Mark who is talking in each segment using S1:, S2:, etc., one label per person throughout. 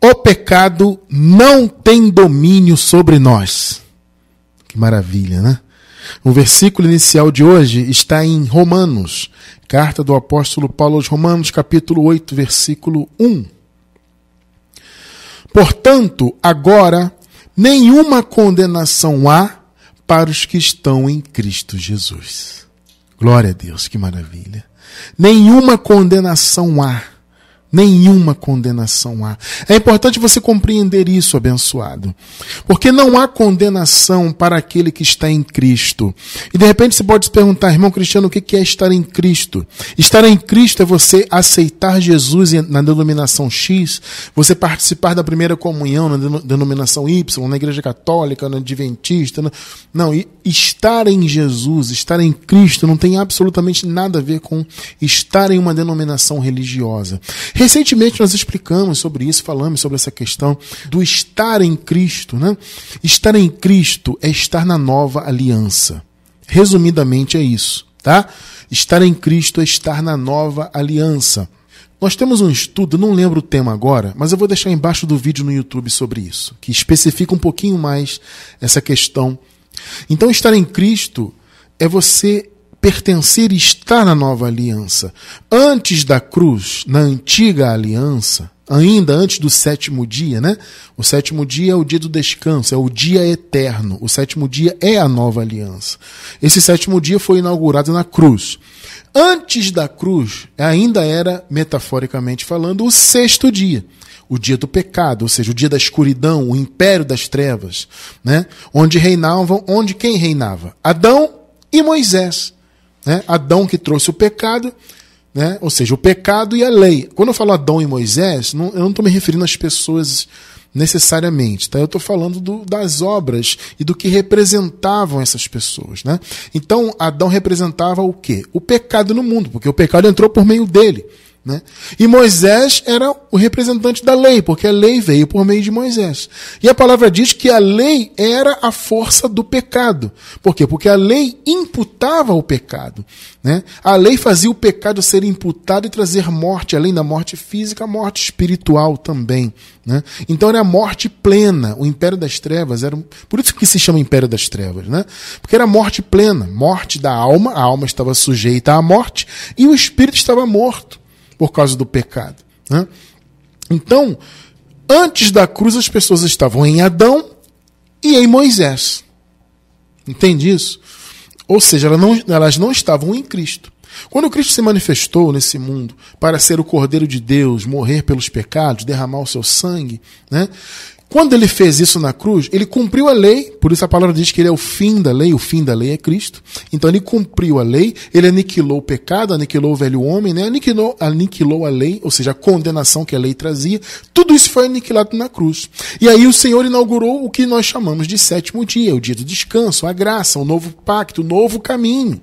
S1: o pecado não tem domínio sobre nós. Que maravilha, né? O versículo inicial de hoje está em Romanos, carta do apóstolo Paulo aos Romanos, capítulo 8, versículo 1. Portanto, agora nenhuma condenação há para os que estão em Cristo Jesus. Glória a Deus, que maravilha. Nenhuma condenação há Nenhuma condenação há. É importante você compreender isso, abençoado. Porque não há condenação para aquele que está em Cristo. E de repente você pode se perguntar, irmão Cristiano, o que é estar em Cristo? Estar em Cristo é você aceitar Jesus na denominação X, você participar da primeira comunhão na denominação Y, na Igreja Católica, na Adventista. Não, estar em Jesus, estar em Cristo não tem absolutamente nada a ver com estar em uma denominação religiosa. Recentemente nós explicamos sobre isso, falamos sobre essa questão do estar em Cristo. Né? Estar em Cristo é estar na nova aliança. Resumidamente é isso. Tá? Estar em Cristo é estar na nova aliança. Nós temos um estudo, não lembro o tema agora, mas eu vou deixar embaixo do vídeo no YouTube sobre isso, que especifica um pouquinho mais essa questão. Então, estar em Cristo é você pertencer e estar na nova aliança. Antes da cruz, na antiga aliança, ainda antes do sétimo dia, né? O sétimo dia é o dia do descanso, é o dia eterno. O sétimo dia é a nova aliança. Esse sétimo dia foi inaugurado na cruz. Antes da cruz, ainda era, metaforicamente falando, o sexto dia. O dia do pecado, ou seja, o dia da escuridão, o império das trevas, né? Onde reinavam, onde quem reinava? Adão e Moisés. Né? Adão que trouxe o pecado, né? ou seja, o pecado e a lei. Quando eu falo Adão e Moisés, não, eu não estou me referindo às pessoas necessariamente, tá? Eu estou falando do, das obras e do que representavam essas pessoas, né? Então, Adão representava o quê? O pecado no mundo, porque o pecado entrou por meio dele. Né? E Moisés era o representante da lei, porque a lei veio por meio de Moisés. E a palavra diz que a lei era a força do pecado. Por quê? Porque a lei imputava o pecado. Né? A lei fazia o pecado ser imputado e trazer morte, além da morte física, a morte espiritual também. Né? Então era a morte plena. O império das trevas era. Por isso que se chama império das trevas. Né? Porque era morte plena morte da alma, a alma estava sujeita à morte e o espírito estava morto por causa do pecado. Né? Então, antes da cruz, as pessoas estavam em Adão e em Moisés. Entende isso? Ou seja, elas não, elas não estavam em Cristo. Quando Cristo se manifestou nesse mundo para ser o Cordeiro de Deus, morrer pelos pecados, derramar o seu sangue, né? Quando ele fez isso na cruz, ele cumpriu a lei, por isso a palavra diz que ele é o fim da lei, o fim da lei é Cristo. Então ele cumpriu a lei, ele aniquilou o pecado, aniquilou o velho homem, né? aniquilou, aniquilou a lei, ou seja, a condenação que a lei trazia. Tudo isso foi aniquilado na cruz. E aí o Senhor inaugurou o que nós chamamos de sétimo dia, o dia do descanso, a graça, o novo pacto, o novo caminho.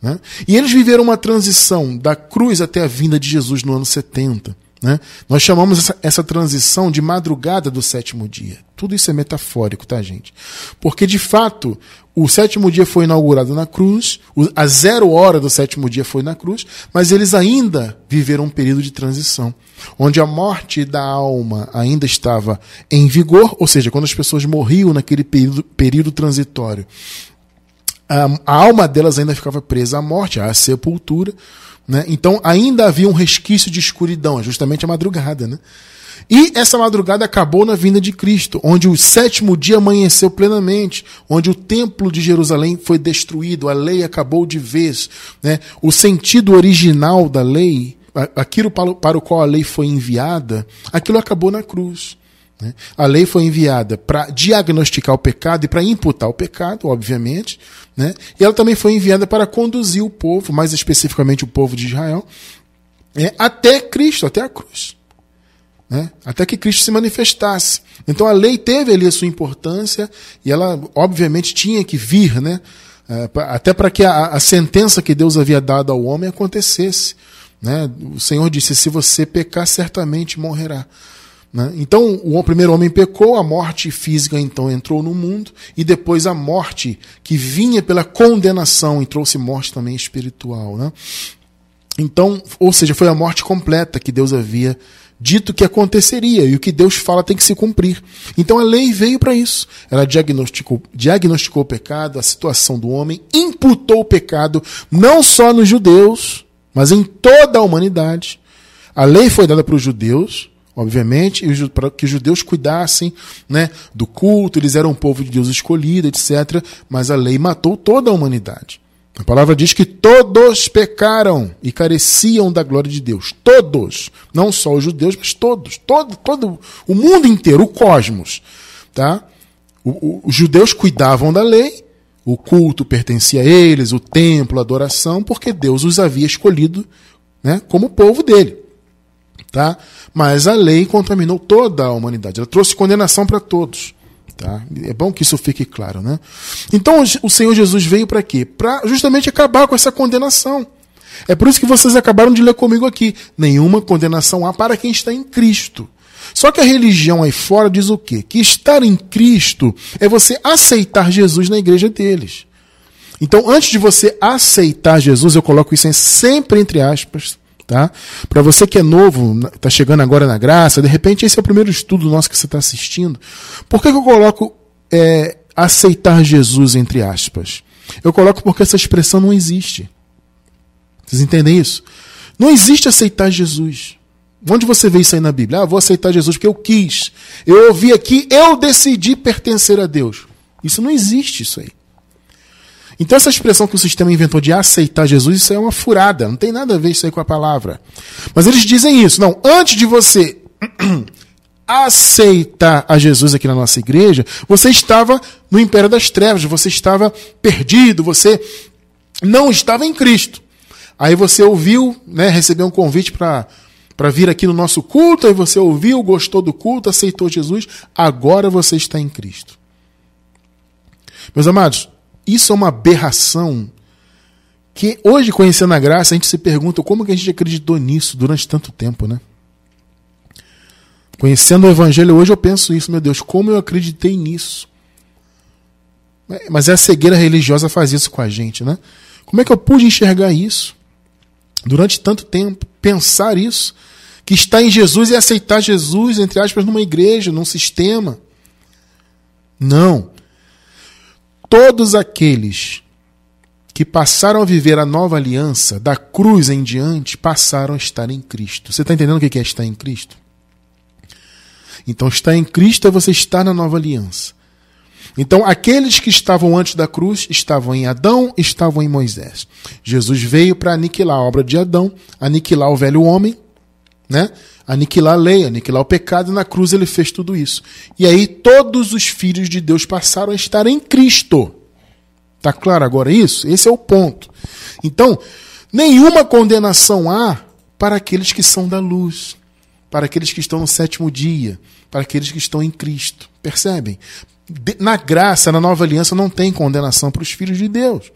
S1: Né? E eles viveram uma transição da cruz até a vinda de Jesus no ano 70. Né? Nós chamamos essa, essa, transição de madrugada do sétimo dia. Tudo isso é metafórico, tá, gente? Porque, de fato, o sétimo dia foi inaugurado na cruz, a zero hora do sétimo dia foi na cruz, mas eles ainda viveram um período de transição, onde a morte da alma ainda estava em vigor, ou seja, quando as pessoas morriam naquele período, período transitório, a, a alma delas ainda ficava presa à morte, à sepultura né? Então ainda havia um resquício de escuridão, é justamente a madrugada. Né? E essa madrugada acabou na vinda de Cristo, onde o sétimo dia amanheceu plenamente, onde o templo de Jerusalém foi destruído, a lei acabou de vez. Né? O sentido original da lei, aquilo para o qual a lei foi enviada, aquilo acabou na cruz. Né? A lei foi enviada para diagnosticar o pecado e para imputar o pecado, obviamente, né? e ela também foi enviada para conduzir o povo, mais especificamente o povo de Israel, é, até Cristo, até a cruz. Né? Até que Cristo se manifestasse. Então a lei teve ali a sua importância e ela, obviamente, tinha que vir, né? É, até para que a, a sentença que Deus havia dado ao homem acontecesse. Né? O Senhor disse: se você pecar, certamente morrerá. Né? Então, o primeiro homem pecou, a morte física então entrou no mundo, e depois a morte que vinha pela condenação e trouxe morte também espiritual. Né? Então, ou seja, foi a morte completa que Deus havia dito que aconteceria e o que Deus fala tem que se cumprir. Então a lei veio para isso. Ela diagnosticou, diagnosticou o pecado, a situação do homem, imputou o pecado não só nos judeus, mas em toda a humanidade. A lei foi dada para os judeus, obviamente, para que os judeus cuidassem né, do culto, eles eram um povo de Deus escolhido, etc. Mas a lei matou toda a humanidade. A palavra diz que todos pecaram e careciam da glória de Deus. Todos. Não só os judeus, mas todos. Todo, todo o mundo inteiro, o cosmos. Tá? O, o, os judeus cuidavam da lei, o culto pertencia a eles, o templo, a adoração, porque Deus os havia escolhido né, como povo dele. Tá? Mas a lei contaminou toda a humanidade. Ela trouxe condenação para todos. Tá? É bom que isso fique claro, né? Então o Senhor Jesus veio para quê? Para justamente acabar com essa condenação. É por isso que vocês acabaram de ler comigo aqui. Nenhuma condenação há para quem está em Cristo. Só que a religião aí fora diz o quê? Que estar em Cristo é você aceitar Jesus na igreja deles. Então, antes de você aceitar Jesus, eu coloco isso sempre entre aspas, tá? Para você que é novo, está chegando agora na graça, de repente esse é o primeiro estudo nosso que você está assistindo. Por que, que eu coloco é, aceitar Jesus entre aspas? Eu coloco porque essa expressão não existe. Vocês entendem isso? Não existe aceitar Jesus. Onde você vê isso aí na Bíblia? Ah, vou aceitar Jesus porque eu quis. Eu ouvi aqui, eu decidi pertencer a Deus. Isso não existe, isso aí. Então, essa expressão que o sistema inventou de aceitar Jesus, isso é uma furada, não tem nada a ver isso aí com a palavra. Mas eles dizem isso, não, antes de você aceitar a Jesus aqui na nossa igreja, você estava no império das trevas, você estava perdido, você não estava em Cristo. Aí você ouviu, né, recebeu um convite para para vir aqui no nosso culto, aí você ouviu, gostou do culto, aceitou Jesus, agora você está em Cristo. Meus amados, isso é uma aberração que hoje, conhecendo a graça, a gente se pergunta como que a gente acreditou nisso durante tanto tempo, né? Conhecendo o Evangelho hoje, eu penso isso, meu Deus, como eu acreditei nisso. É, mas a cegueira religiosa faz isso com a gente, né? Como é que eu pude enxergar isso? Durante tanto tempo, pensar isso, que está em Jesus e aceitar Jesus, entre aspas, numa igreja, num sistema. Não todos aqueles que passaram a viver a nova aliança, da cruz em diante, passaram a estar em Cristo. Você está entendendo o que é estar em Cristo? Então, estar em Cristo é você estar na nova aliança. Então, aqueles que estavam antes da cruz estavam em Adão, estavam em Moisés. Jesus veio para aniquilar a obra de Adão, aniquilar o velho homem, né? aniquilar a lei, aniquilar o pecado, e na cruz ele fez tudo isso. E aí todos os filhos de Deus passaram a estar em Cristo. Tá claro agora isso? Esse é o ponto. Então, nenhuma condenação há para aqueles que são da luz, para aqueles que estão no sétimo dia, para aqueles que estão em Cristo. Percebem? Na graça, na nova aliança, não tem condenação para os filhos de Deus.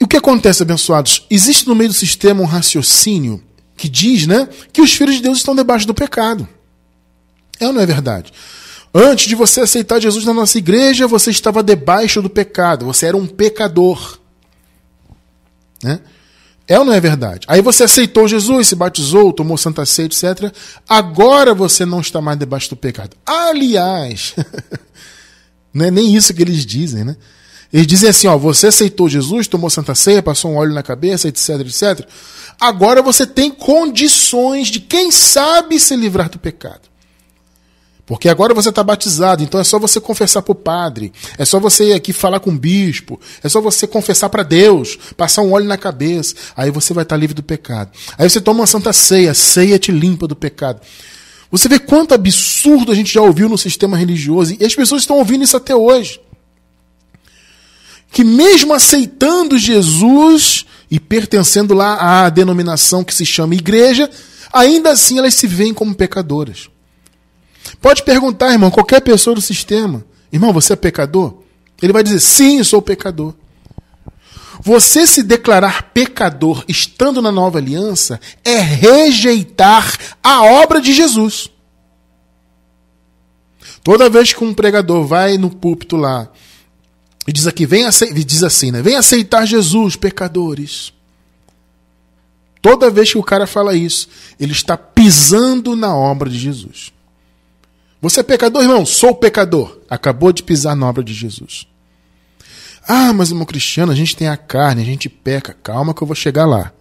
S1: E o que acontece, abençoados? Existe no meio do sistema um raciocínio que diz né, que os filhos de Deus estão debaixo do pecado. É ou não é verdade? Antes de você aceitar Jesus na nossa igreja, você estava debaixo do pecado, você era um pecador. Né? É ou não é verdade? Aí você aceitou Jesus, se batizou, tomou Santa Ceia, etc. Agora você não está mais debaixo do pecado. Aliás, não é nem isso que eles dizem, né? Eles dizem assim, ó, você aceitou Jesus, tomou Santa Ceia, passou um óleo na cabeça, etc, etc. Agora você tem condições de, quem sabe, se livrar do pecado. Porque agora você está batizado, então é só você confessar para o padre, é só você ir aqui falar com o bispo, é só você confessar para Deus, passar um óleo na cabeça, aí você vai estar tá livre do pecado. Aí você toma uma santa ceia, ceia te limpa do pecado. Você vê quanto absurdo a gente já ouviu no sistema religioso, e as pessoas estão ouvindo isso até hoje que mesmo aceitando Jesus e pertencendo lá à denominação que se chama igreja, ainda assim elas se veem como pecadoras. Pode perguntar, irmão, qualquer pessoa do sistema, irmão, você é pecador? Ele vai dizer, sim, sou pecador. Você se declarar pecador estando na nova aliança é rejeitar a obra de Jesus. Toda vez que um pregador vai no púlpito lá e diz aqui, vem diz assim, né? Vem aceitar Jesus, pecadores. Toda vez que o cara fala isso, ele está pisando na obra de Jesus. Você é pecador, irmão? Sou pecador. Acabou de pisar na obra de Jesus. Ah, mas irmão cristiano, a gente tem a carne, a gente peca. Calma que eu vou chegar lá.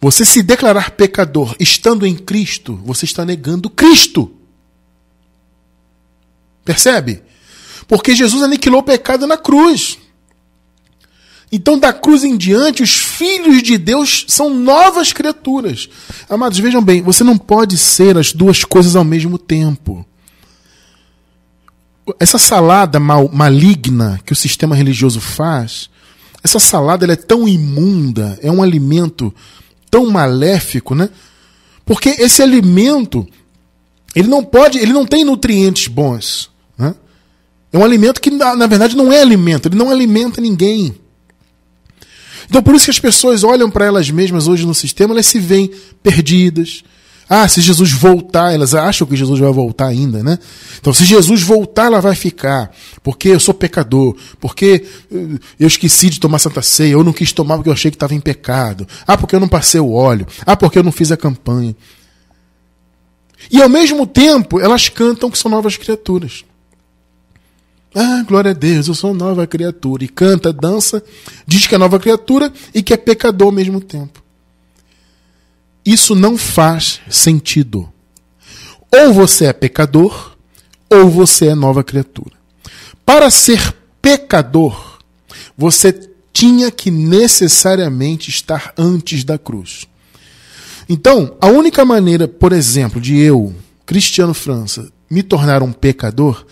S1: Você se declarar pecador estando em Cristo, você está negando Cristo. Percebe? Porque Jesus aniquilou o pecado na cruz. Então, da cruz em diante, os filhos de Deus são novas criaturas. Amados, vejam bem, você não pode ser as duas coisas ao mesmo tempo. Essa salada mal, maligna que o sistema religioso faz, essa salada é tão imunda, é um alimento tão maléfico, né? Porque esse alimento, ele não pode, ele não tem nutrientes bons. É um alimento que, na, na verdade, não é alimento, ele não alimenta ninguém. Então, por isso que as pessoas olham para elas mesmas hoje no sistema, elas se veem perdidas. Ah, se Jesus voltar, elas acham que Jesus vai voltar ainda, né? Então, se Jesus voltar, ela vai ficar. Porque eu sou pecador. Porque eh, eu esqueci de tomar Santa Ceia. Eu não quis tomar porque eu achei que estava em pecado. Ah, porque eu não passei o óleo. Ah, porque eu não fiz a campanha. E ao mesmo tempo, elas cantam que são novas criaturas. Ah, glória a Deus, eu sou nova criatura. E canta, dança, diz que é nova criatura e que é pecador ao mesmo tempo. Isso não faz sentido. Ou você é pecador, ou você é nova criatura. Para ser pecador, você tinha que necessariamente estar antes da cruz. Então, a única maneira, por exemplo, de eu, Cristiano França, me tornar um pecador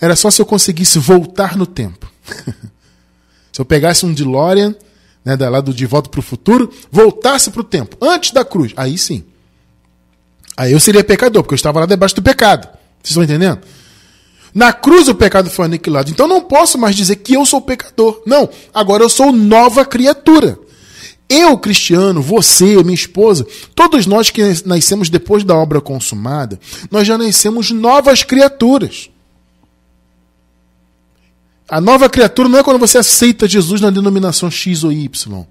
S1: era só se eu conseguisse voltar no tempo. se eu pegasse um DeLorean, né, lá do De Volta para o Futuro, voltasse para o tempo, antes da cruz, aí sim. Aí eu seria pecador, porque eu estava lá debaixo do pecado. Vocês estão entendendo? Na cruz o pecado foi aniquilado. Então não posso mais dizer que eu sou pecador. Não, agora eu sou nova criatura. Eu, cristiano, você, minha esposa, todos nós que nascemos depois da obra consumada, nós já nascemos novas criaturas. A nova criatura não é quando você aceita Jesus na denominação X ou Y.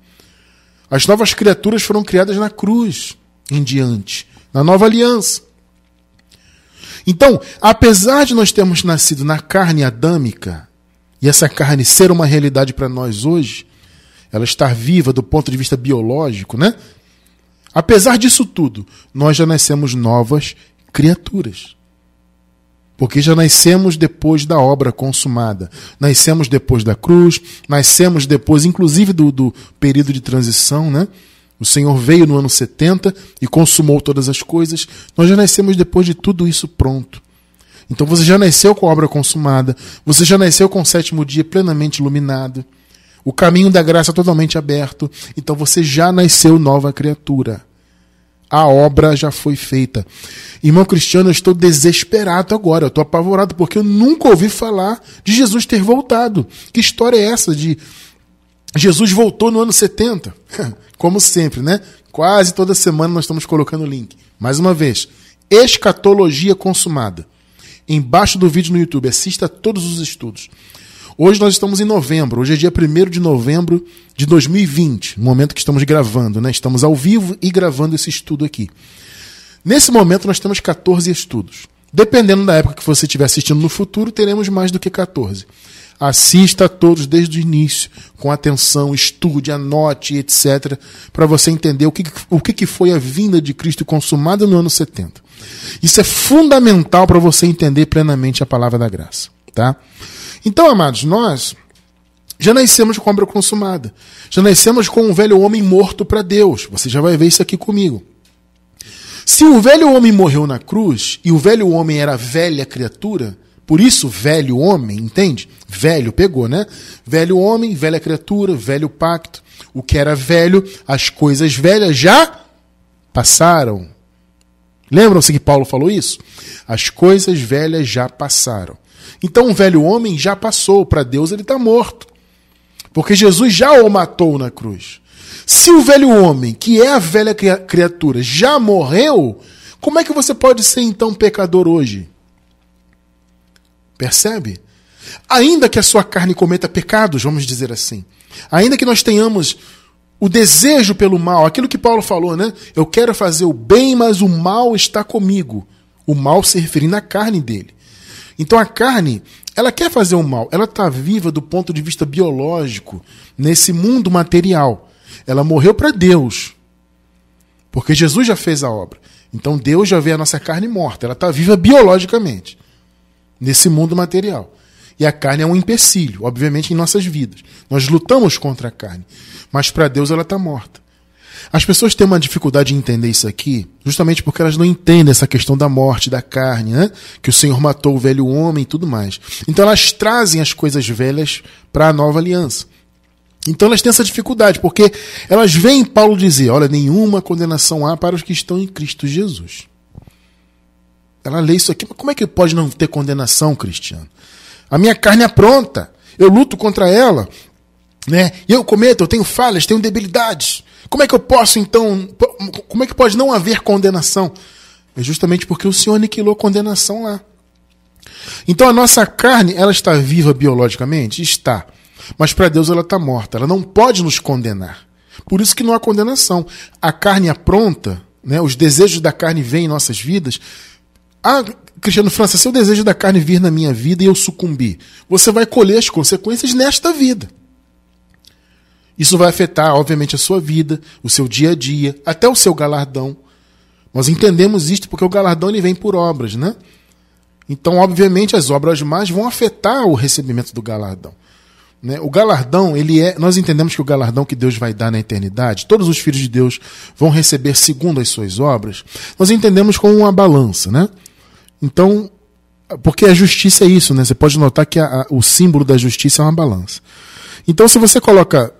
S1: As novas criaturas foram criadas na cruz em diante, na nova aliança. Então, apesar de nós termos nascido na carne adâmica, e essa carne ser uma realidade para nós hoje, ela estar viva do ponto de vista biológico, né? Apesar disso tudo, nós já nascemos novas criaturas. Porque já nascemos depois da obra consumada. Nascemos depois da cruz, nascemos depois, inclusive, do, do período de transição, né? O Senhor veio no ano 70 e consumou todas as coisas. Nós já nascemos depois de tudo isso pronto. Então você já nasceu com a obra consumada, você já nasceu com o sétimo dia plenamente iluminado, o caminho da graça totalmente aberto. Então você já nasceu nova criatura. A obra já foi feita. Irmão Cristiano, eu estou desesperado agora. Eu estou apavorado porque eu nunca ouvi falar de Jesus ter voltado. Que história é essa de Jesus voltou no ano 70? Como sempre, né? Quase toda semana nós estamos colocando o link. Mais uma vez, escatologia consumada. Embaixo do vídeo no YouTube, assista todos os estudos. Hoje nós estamos em novembro, hoje é dia 1 de novembro de 2020, no momento que estamos gravando, né? Estamos ao vivo e gravando esse estudo aqui. Nesse momento nós temos 14 estudos. Dependendo da época que você estiver assistindo no futuro, teremos mais do que 14. Assista a todos desde o início, com atenção, estude, anote, etc., para você entender o, que, o que foi a vinda de Cristo consumada no ano 70. Isso é fundamental para você entender plenamente a palavra da graça. Tá? Então, amados, nós já nascemos com obra consumada. Já nascemos com um velho homem morto para Deus. Você já vai ver isso aqui comigo. Se o velho homem morreu na cruz e o velho homem era velha criatura, por isso velho homem, entende? Velho pegou, né? Velho homem, velha criatura, velho pacto. O que era velho, as coisas velhas já passaram. Lembram-se que Paulo falou isso? As coisas velhas já passaram. Então o velho homem já passou, para Deus ele está morto. Porque Jesus já o matou na cruz. Se o velho homem, que é a velha criatura, já morreu, como é que você pode ser então pecador hoje? Percebe? Ainda que a sua carne cometa pecados, vamos dizer assim, ainda que nós tenhamos o desejo pelo mal, aquilo que Paulo falou, né? Eu quero fazer o bem, mas o mal está comigo. O mal se referindo à carne dele. Então a carne, ela quer fazer o mal, ela está viva do ponto de vista biológico, nesse mundo material. Ela morreu para Deus, porque Jesus já fez a obra. Então Deus já vê a nossa carne morta, ela está viva biologicamente, nesse mundo material. E a carne é um empecilho, obviamente, em nossas vidas. Nós lutamos contra a carne, mas para Deus ela está morta. As pessoas têm uma dificuldade de entender isso aqui, justamente porque elas não entendem essa questão da morte, da carne, né? que o Senhor matou o velho homem e tudo mais. Então elas trazem as coisas velhas para a nova aliança. Então elas têm essa dificuldade, porque elas veem Paulo dizer: olha, nenhuma condenação há para os que estão em Cristo Jesus. Ela lê isso aqui, mas como é que pode não ter condenação, Cristiano? A minha carne é pronta, eu luto contra ela, né? Eu cometo, eu tenho falhas, tenho debilidades. Como é que eu posso então, como é que pode não haver condenação? É justamente porque o Senhor aniquilou condenação lá. Então a nossa carne, ela está viva biologicamente? Está. Mas para Deus ela está morta. Ela não pode nos condenar. Por isso que não há condenação. A carne apronta, né, os desejos da carne vêm em nossas vidas. Ah, Cristiano França, se o desejo da carne vir na minha vida e eu sucumbir, você vai colher as consequências nesta vida. Isso vai afetar, obviamente, a sua vida, o seu dia a dia, até o seu galardão. Nós entendemos isto porque o galardão ele vem por obras, né? Então, obviamente, as obras mais vão afetar o recebimento do galardão. Né? O galardão, ele é. Nós entendemos que o galardão que Deus vai dar na eternidade, todos os filhos de Deus vão receber segundo as suas obras. Nós entendemos como uma balança, né? Então, porque a justiça é isso, né? Você pode notar que a, a, o símbolo da justiça é uma balança. Então, se você coloca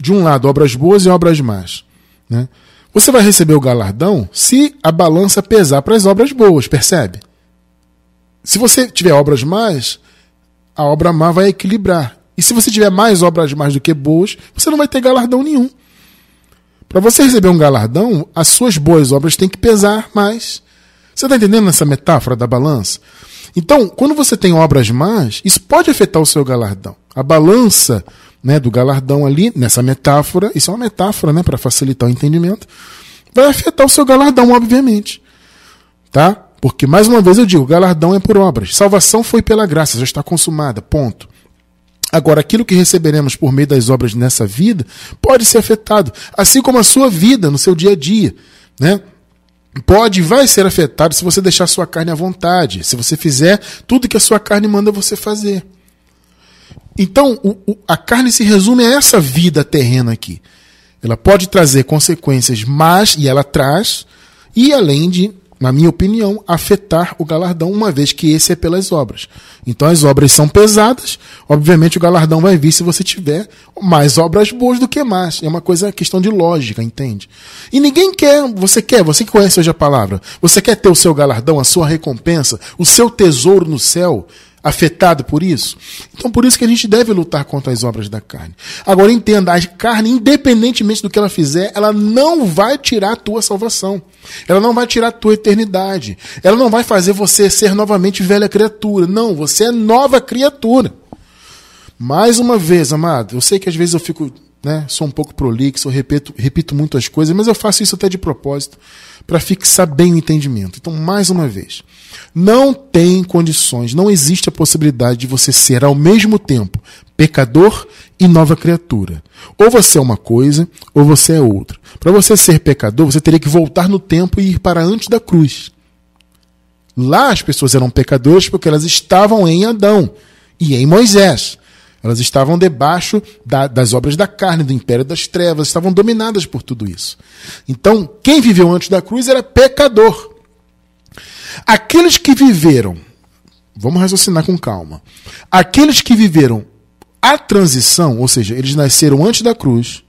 S1: de um lado obras boas e obras más, né? Você vai receber o galardão se a balança pesar para as obras boas, percebe? Se você tiver obras más, a obra má vai equilibrar. E se você tiver mais obras mais do que boas, você não vai ter galardão nenhum. Para você receber um galardão, as suas boas obras têm que pesar mais. Você está entendendo essa metáfora da balança? Então, quando você tem obras más, isso pode afetar o seu galardão. A balança né, do galardão ali, nessa metáfora, isso é uma metáfora né, para facilitar o entendimento, vai afetar o seu galardão, obviamente. Tá? Porque, mais uma vez eu digo, galardão é por obras. Salvação foi pela graça, já está consumada, ponto. Agora, aquilo que receberemos por meio das obras nessa vida pode ser afetado, assim como a sua vida no seu dia a dia, né? Pode e vai ser afetado se você deixar sua carne à vontade, se você fizer tudo que a sua carne manda você fazer. Então, o, o, a carne se resume a essa vida terrena aqui. Ela pode trazer consequências más, e ela traz, e além de na minha opinião, afetar o galardão, uma vez que esse é pelas obras. Então as obras são pesadas, obviamente o galardão vai vir se você tiver mais obras boas do que más. É uma coisa, questão de lógica, entende? E ninguém quer, você quer, você que conhece hoje a palavra, você quer ter o seu galardão, a sua recompensa, o seu tesouro no céu, afetado por isso? Então, por isso que a gente deve lutar contra as obras da carne. Agora, entenda: a carne, independentemente do que ela fizer, ela não vai tirar a tua salvação. Ela não vai tirar a tua eternidade. Ela não vai fazer você ser novamente velha criatura. Não, você é nova criatura. Mais uma vez, amado, eu sei que às vezes eu fico, né, sou um pouco prolixo, eu repito, repito muito as coisas, mas eu faço isso até de propósito, para fixar bem o entendimento. Então, mais uma vez, não tem condições, não existe a possibilidade de você ser ao mesmo tempo pecador e nova criatura. Ou você é uma coisa, ou você é outra. Para você ser pecador, você teria que voltar no tempo e ir para antes da cruz. Lá as pessoas eram pecadoras porque elas estavam em Adão e em Moisés. Elas estavam debaixo da, das obras da carne, do império das trevas, estavam dominadas por tudo isso. Então, quem viveu antes da cruz era pecador. Aqueles que viveram, vamos raciocinar com calma. Aqueles que viveram a transição, ou seja, eles nasceram antes da cruz,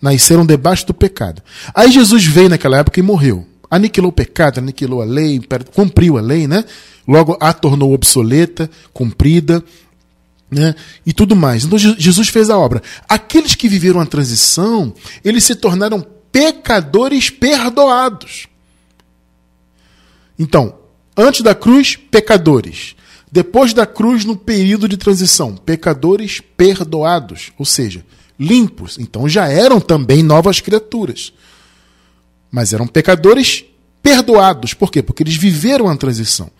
S1: nasceram debaixo do pecado. Aí Jesus veio naquela época e morreu. Aniquilou o pecado, aniquilou a lei, cumpriu a lei, né? Logo a tornou obsoleta, cumprida, né? E tudo mais. Então Jesus fez a obra. Aqueles que viveram a transição, eles se tornaram pecadores perdoados. Então, Antes da cruz, pecadores. Depois da cruz, no período de transição, pecadores perdoados, ou seja, limpos. Então já eram também novas criaturas. Mas eram pecadores perdoados. Por quê? Porque eles viveram a transição.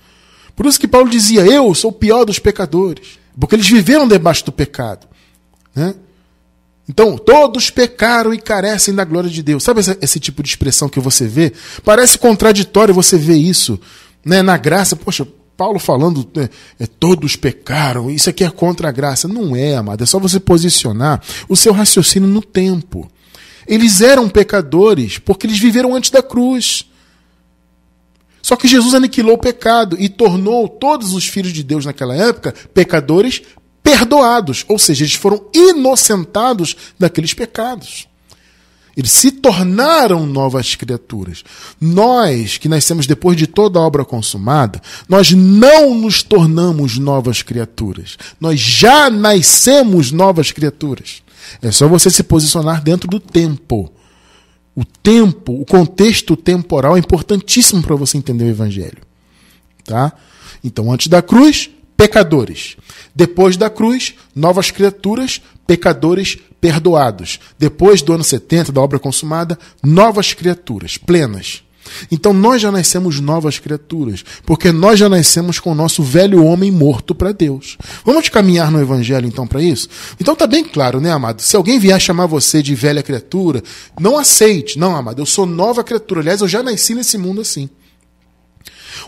S1: Por isso que Paulo dizia: Eu sou o pior dos pecadores. Porque eles viveram debaixo do pecado. Né? Então, todos pecaram e carecem da glória de Deus. Sabe esse, esse, tipo de expressão que você vê? Parece contraditório você ver isso né, na graça. Poxa, Paulo falando, né, é, todos pecaram, isso aqui é contra a graça. Não é, amado, é só você posicionar o seu raciocínio no tempo. Eles eram pecadores porque eles viveram antes da cruz. Só que Jesus aniquilou o pecado e tornou todos os filhos de Deus naquela época pecadores perdoados, ou seja, eles foram inocentados daqueles pecados. Eles se tornaram novas criaturas. Nós, que nascemos depois de toda a obra consumada, nós não nos tornamos novas criaturas. Nós já nascemos novas criaturas. É só você se posicionar dentro do tempo. O tempo, o contexto temporal é importantíssimo para você entender o evangelho. Tá? Então, antes da cruz, pecadores. Depois da cruz, novas criaturas, pecadores perdoados. Depois do ano 70, da obra consumada, novas criaturas, plenas. Então nós já nascemos novas criaturas, porque nós já nascemos com o nosso velho homem morto para Deus. Vamos caminhar no evangelho então para isso? Então tá bem claro, né, amado? Se alguém vier chamar você de velha criatura, não aceite. Não, amado, eu sou nova criatura. Aliás, eu já nasci nesse mundo assim.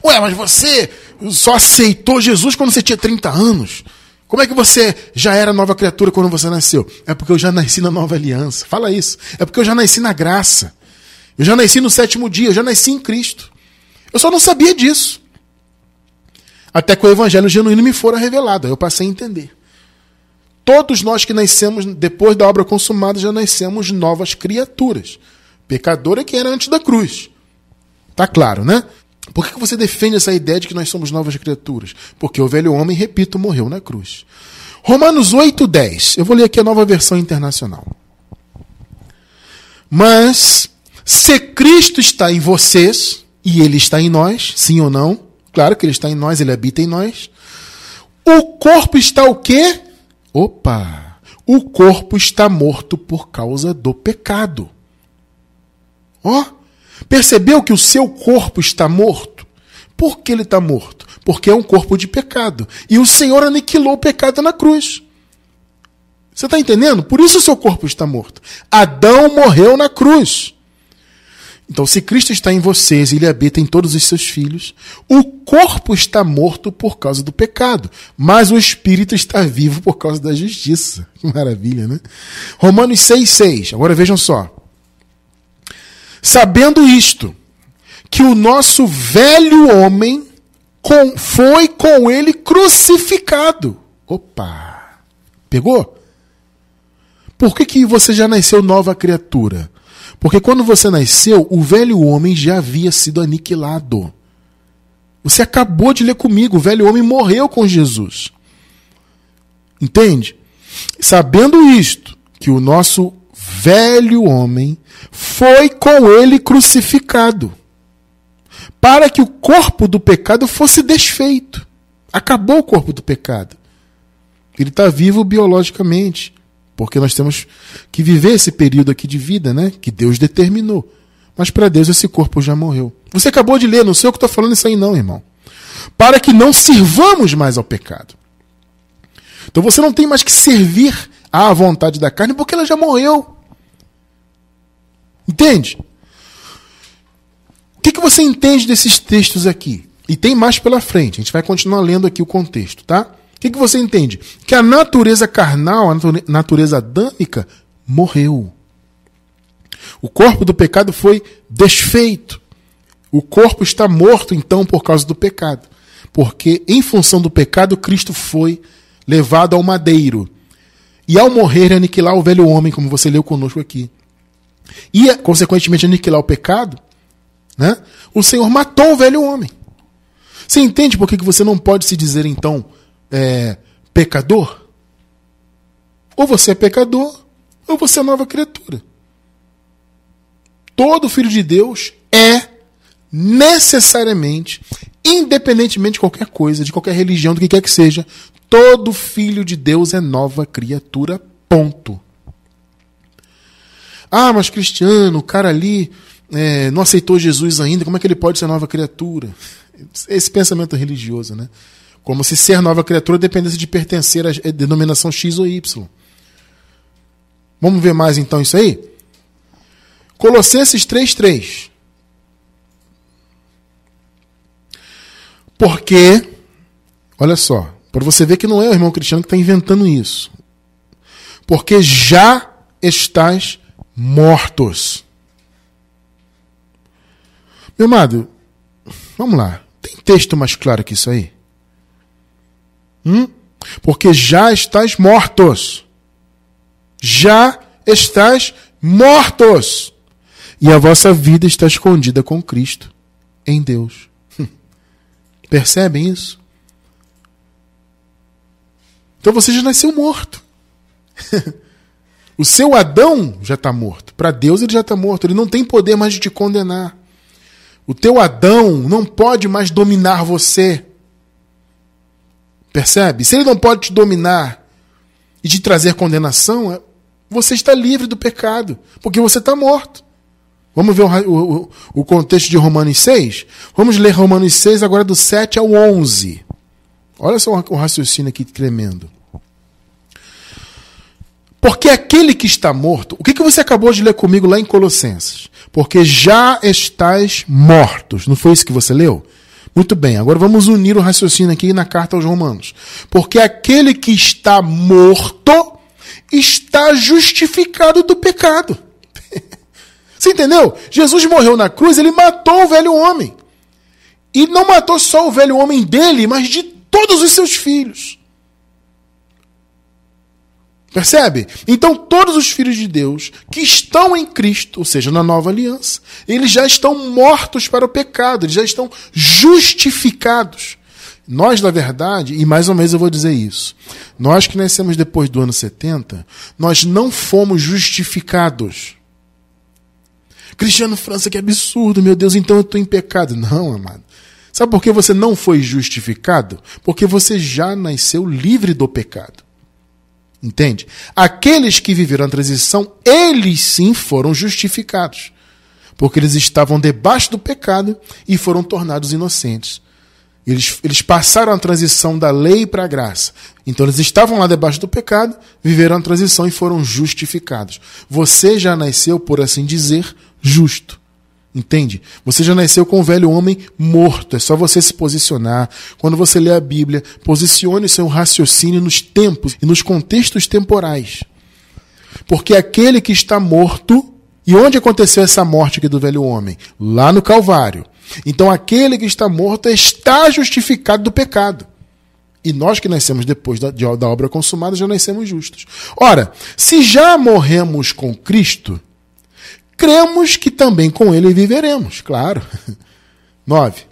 S1: Ué, mas você só aceitou Jesus quando você tinha 30 anos. Como é que você já era nova criatura quando você nasceu? É porque eu já nasci na nova aliança. Fala isso. É porque eu já nasci na graça. Eu já nasci no sétimo dia, eu já nasci em Cristo. Eu só não sabia disso. Até que o evangelho genuíno me fora revelado. Eu passei a entender. Todos nós que nascemos depois da obra consumada já nascemos novas criaturas. Pecador é quem era antes da cruz. Tá claro, né? Por que você defende essa ideia de que nós somos novas criaturas? Porque o velho homem, repito, morreu na cruz. Romanos 8, 10. Eu vou ler aqui a nova versão internacional. Mas, se Cristo está em vocês, e Ele está em nós, sim ou não? Claro que Ele está em nós, Ele habita em nós. O corpo está o quê? Opa! O corpo está morto por causa do pecado. Ó! Oh, Percebeu que o seu corpo está morto? Por que ele está morto? Porque é um corpo de pecado. E o Senhor aniquilou o pecado na cruz. Você está entendendo? Por isso o seu corpo está morto. Adão morreu na cruz. Então, se Cristo está em vocês e ele habita em todos os seus filhos, o corpo está morto por causa do pecado, mas o espírito está vivo por causa da justiça. Que maravilha, né? Romanos 6,6. Agora vejam só. Sabendo isto, que o nosso velho homem com, foi com ele crucificado. Opa! Pegou? Por que, que você já nasceu nova criatura? Porque quando você nasceu, o velho homem já havia sido aniquilado. Você acabou de ler comigo, o velho homem morreu com Jesus. Entende? Sabendo isto, que o nosso velho homem foi com ele crucificado, para que o corpo do pecado fosse desfeito. Acabou o corpo do pecado. Ele está vivo biologicamente, porque nós temos que viver esse período aqui de vida, né? Que Deus determinou. Mas para Deus esse corpo já morreu. Você acabou de ler, não sei o que estou falando isso aí, não, irmão. Para que não sirvamos mais ao pecado. Então você não tem mais que servir à vontade da carne, porque ela já morreu. Entende? O que, que você entende desses textos aqui? E tem mais pela frente, a gente vai continuar lendo aqui o contexto, tá? O que, que você entende? Que a natureza carnal, a natureza adâmica, morreu. O corpo do pecado foi desfeito. O corpo está morto, então, por causa do pecado. Porque, em função do pecado, Cristo foi levado ao madeiro. E ao morrer, aniquilar o velho homem, como você leu conosco aqui e, consequentemente, aniquilar o pecado, né? o Senhor matou o velho homem. Você entende por que você não pode se dizer, então, é, pecador? Ou você é pecador, ou você é nova criatura. Todo filho de Deus é necessariamente, independentemente de qualquer coisa, de qualquer religião, do que quer que seja, todo filho de Deus é nova criatura. Ponto. Ah, mas Cristiano, o cara ali é, não aceitou Jesus ainda, como é que ele pode ser nova criatura? Esse pensamento religioso, né? Como se ser nova criatura dependesse de pertencer à denominação X ou Y. Vamos ver mais então isso aí? Colossenses 3,3. Porque, olha só, para você ver que não é o irmão cristiano que está inventando isso. Porque já estás mortos. Meu amado, vamos lá. Tem texto mais claro que isso aí? Hum? Porque já estás mortos. Já estás mortos. E a vossa vida está escondida com Cristo em Deus. Hum. Percebem isso? Então você já nasceu morto. o seu Adão já está morto. Para Deus ele já está morto. Ele não tem poder mais de te condenar. O teu Adão não pode mais dominar você. Percebe? Se ele não pode te dominar e te trazer condenação, é, você está livre do pecado, porque você está morto. Vamos ver o, o, o, contexto de Romanos 6? Vamos ler Romanos 6 agora do 7 ao 11. Olha só o raciocínio aqui tremendo. Porque aquele que está morto, o que, que você acabou de ler comigo lá em Colossenses? Porque já estáis mortos. Não foi isso que você leu? Muito bem, agora vamos unir o raciocínio aqui na carta aos Romanos. Porque aquele que está morto está justificado do pecado. Você entendeu? Jesus morreu na cruz, ele matou o velho homem. E não matou só o velho homem dele, mas de todos os seus filhos. Percebe? Então, todos os filhos de Deus que estão em Cristo, ou seja, na nova aliança, eles já estão mortos para o pecado, eles já estão justificados. Nós, na verdade, e mais ou menos eu vou dizer isso, nós que nascemos depois do ano 70, nós não fomos justificados. Cristiano França, que absurdo, meu Deus, então eu estou em pecado. Não, amado. Sabe por que você não foi justificado? Porque você já nasceu livre do pecado. Entende? Aqueles que viveram a transição, eles sim foram justificados. Porque eles estavam debaixo do pecado e foram tornados inocentes. Eles, eles passaram a transição da lei para a graça. Então eles estavam lá debaixo do pecado, viveram a transição e foram justificados. Você já nasceu, por assim dizer, justo. Entende? Você já nasceu com o velho homem morto. É só você se posicionar. Quando você lê a Bíblia, posicione seu raciocínio nos tempos e nos contextos temporais. Porque aquele que está morto. E onde aconteceu essa morte aqui do velho homem? Lá no Calvário. Então aquele que está morto está justificado do pecado. E nós que nascemos depois da, da obra consumada já nascemos justos. Ora, se já morremos com Cristo, cremos que também com ele viveremos, claro. 9.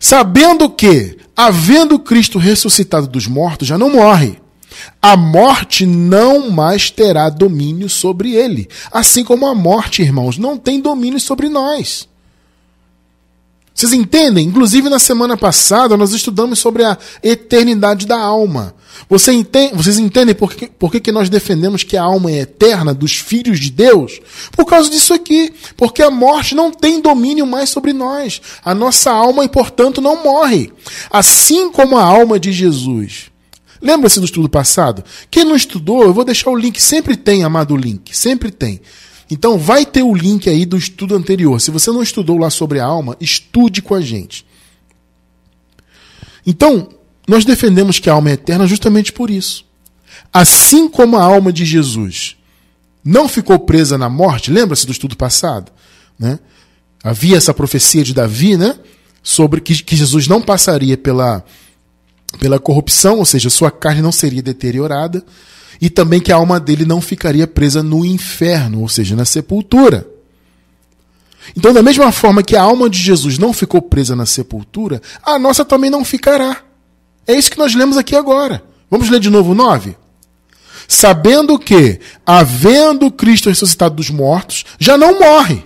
S1: Sabendo que, havendo Cristo ressuscitado dos mortos, já não morre. A morte não mais terá domínio sobre ele. Assim como a morte, irmãos, não tem domínio sobre nós. Vocês entendem? Inclusive, na semana passada, nós estudamos sobre a eternidade da alma. Você entende, vocês entendem por, que, por que, que nós defendemos que a alma é eterna dos filhos de Deus? Por causa disso aqui. Porque a morte não tem domínio mais sobre nós. A nossa alma, portanto, não morre. Assim como a alma de Jesus. Lembra-se do estudo passado? Quem não estudou, eu vou deixar o link. Sempre tem, amado, link. Sempre tem. Então vai ter o link aí do estudo anterior. Se você não estudou lá sobre a alma, estude com a gente. Então, nós defendemos que a alma é eterna justamente por isso. Assim como a alma de Jesus não ficou presa na morte, lembra-se do estudo passado? Né? Havia essa profecia de Davi, né? Sobre que, que Jesus não passaria pela, pela corrupção, ou seja, sua carne não seria deteriorada e também que a alma dele não ficaria presa no inferno, ou seja, na sepultura. Então, da mesma forma que a alma de Jesus não ficou presa na sepultura, a nossa também não ficará. É isso que nós lemos aqui agora. Vamos ler de novo o 9? Sabendo que, havendo Cristo ressuscitado dos mortos, já não morre.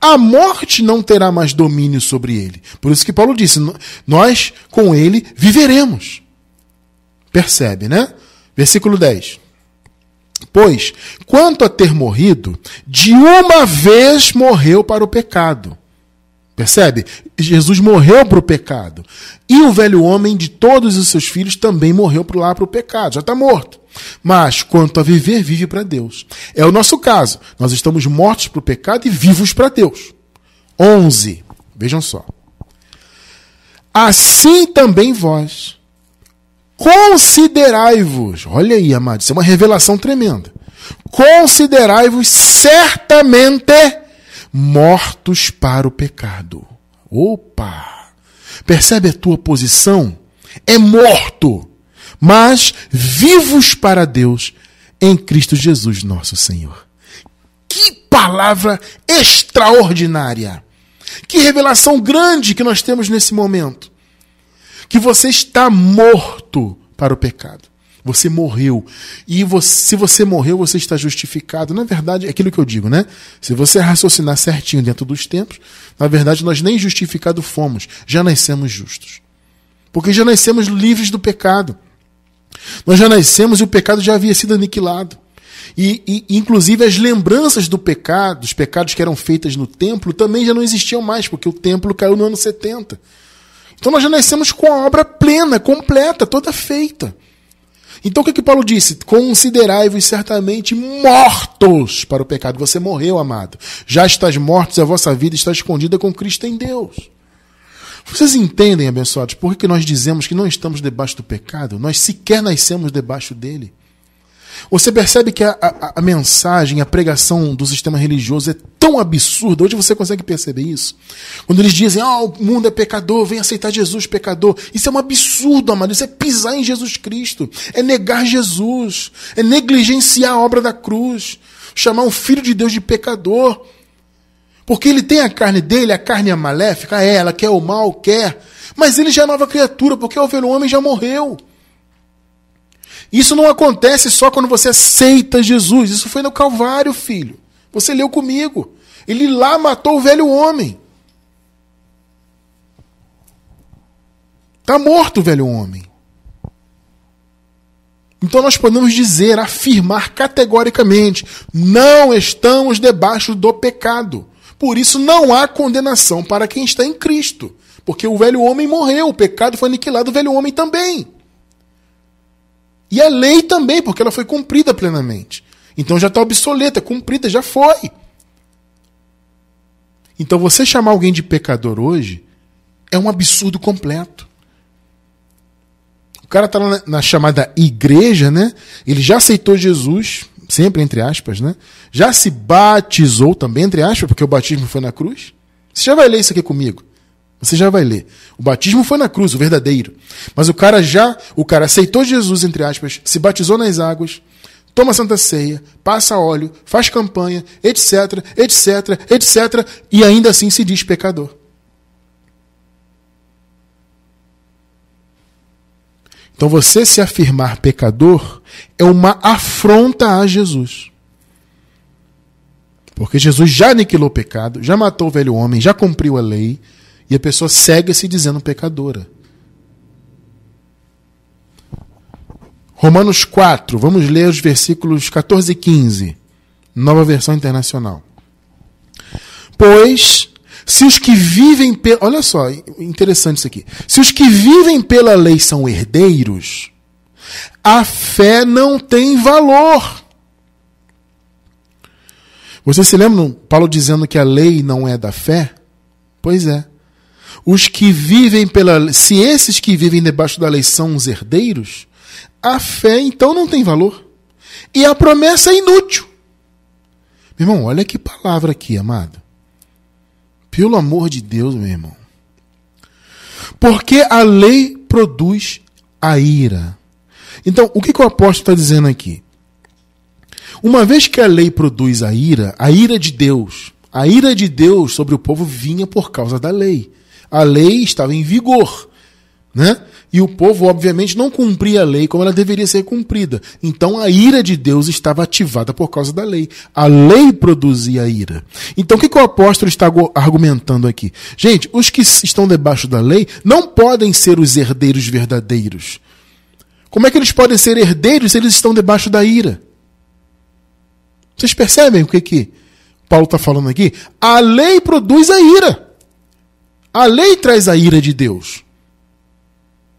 S1: A morte não terá mais domínio sobre ele. Por isso que Paulo disse: nós com ele viveremos. Percebe, né? Versículo 10. Pois, quanto a ter morrido, de uma vez morreu para o pecado. Percebe? Jesus morreu para o pecado. E o velho homem de todos os seus filhos também morreu lá para o pecado. Já está morto. Mas quanto a viver, vive para Deus. É o nosso caso. Nós estamos mortos para o pecado e vivos para Deus. 11. Vejam só. Assim também vós. Considerai-vos. Olha aí, amados, isso é uma revelação tremenda. Considerai-vos certamente mortos para o pecado. Opa! Percebe a tua posição? É morto, mas vivos para Deus em Cristo Jesus, nosso Senhor. Que palavra extraordinária! Que revelação grande que nós temos nesse momento. Que você está morto para o pecado. Você morreu. E você, se você morreu, você está justificado. Na verdade, é aquilo que eu digo, né? Se você raciocinar certinho dentro dos tempos, na verdade, nós nem justificados fomos, já nascemos justos. Porque já nascemos livres do pecado. Nós já nascemos e o pecado já havia sido aniquilado. E, e, inclusive as lembranças do pecado, dos pecados que eram feitas no templo, também já não existiam mais, porque o templo caiu no ano 70. Então nós já nascemos com a obra plena, completa, toda feita. Então o que, que Paulo disse? Considerai-vos certamente mortos para o pecado. Você morreu, amado. Já estás mortos, a vossa vida está escondida com Cristo em Deus. Vocês entendem, abençoados, por que nós dizemos que não estamos debaixo do pecado? Nós sequer nascemos debaixo dele. Você percebe que a, a, a, mensagem, a pregação do sistema religioso é tão absurda. Hoje você consegue perceber isso. Quando eles dizem, ah, o mundo é pecador, vem aceitar Jesus pecador. Isso é um absurdo, amado. Isso é pisar em Jesus Cristo. É negar Jesus. É negligenciar a obra da cruz. Chamar um filho de Deus de pecador. Porque ele tem a carne dele, a carne é maléfica, é, ela quer o mal, quer. Mas ele já é nova criatura, porque o velho homem já morreu. Isso não acontece só quando você aceita Jesus. Isso foi no Calvário, filho. Você leu comigo. Ele lá matou o velho homem. Está morto o velho homem. Então nós podemos dizer, afirmar categoricamente: não estamos debaixo do pecado. Por isso não há condenação para quem está em Cristo. Porque o velho homem morreu, o pecado foi aniquilado, o velho homem também. E a lei também, porque ela foi cumprida plenamente. Então já está obsoleta, cumprida, já foi. Então você chamar alguém de pecador hoje é um absurdo completo. O cara está na, na chamada igreja, né? Ele já aceitou Jesus, sempre entre aspas, né? Já se batizou também, entre aspas, porque o batismo foi na cruz. Você já vai ler isso aqui comigo. Você já vai ler. O batismo foi na cruz, o verdadeiro. Mas o cara já, o cara aceitou Jesus, entre aspas, se batizou nas águas, toma santa ceia, passa óleo, faz campanha, etc, etc, etc, e ainda assim se diz pecador. Então você se afirmar pecador é uma afronta a Jesus. Porque Jesus já aniquilou o pecado, já matou o velho homem, já cumpriu a lei, e a pessoa segue se dizendo pecadora. Romanos 4, vamos ler os versículos 14 e 15, nova versão internacional. Pois, se os que vivem pela. Olha só, interessante isso aqui. Se os que vivem pela lei são herdeiros, a fé não tem valor. Vocês se lembram Paulo dizendo que a lei não é da fé? Pois é. Os que vivem pela se esses que vivem debaixo da lei são os herdeiros, a fé então não tem valor. E a promessa é inútil. Meu irmão, olha que palavra aqui, amado. Pelo amor de Deus, meu irmão. Porque a lei produz a ira. Então, o que, que o apóstolo está dizendo aqui? Uma vez que a lei produz a ira, a ira de Deus, a ira de Deus sobre o povo vinha por causa da lei a lei estava em vigor, né? E o povo, obviamente, não cumpria a lei como ela deveria ser cumprida. Então a ira de Deus estava ativada por causa da lei. A lei produzia a ira. Então o que, que o apóstolo está argumentando aqui? Gente, os que estão debaixo da lei não podem ser os herdeiros verdadeiros. Como é que eles podem ser herdeiros se eles estão debaixo da ira? Vocês percebem o que, que Paulo está falando aqui? A lei produz a ira. A lei traz a ira de Deus.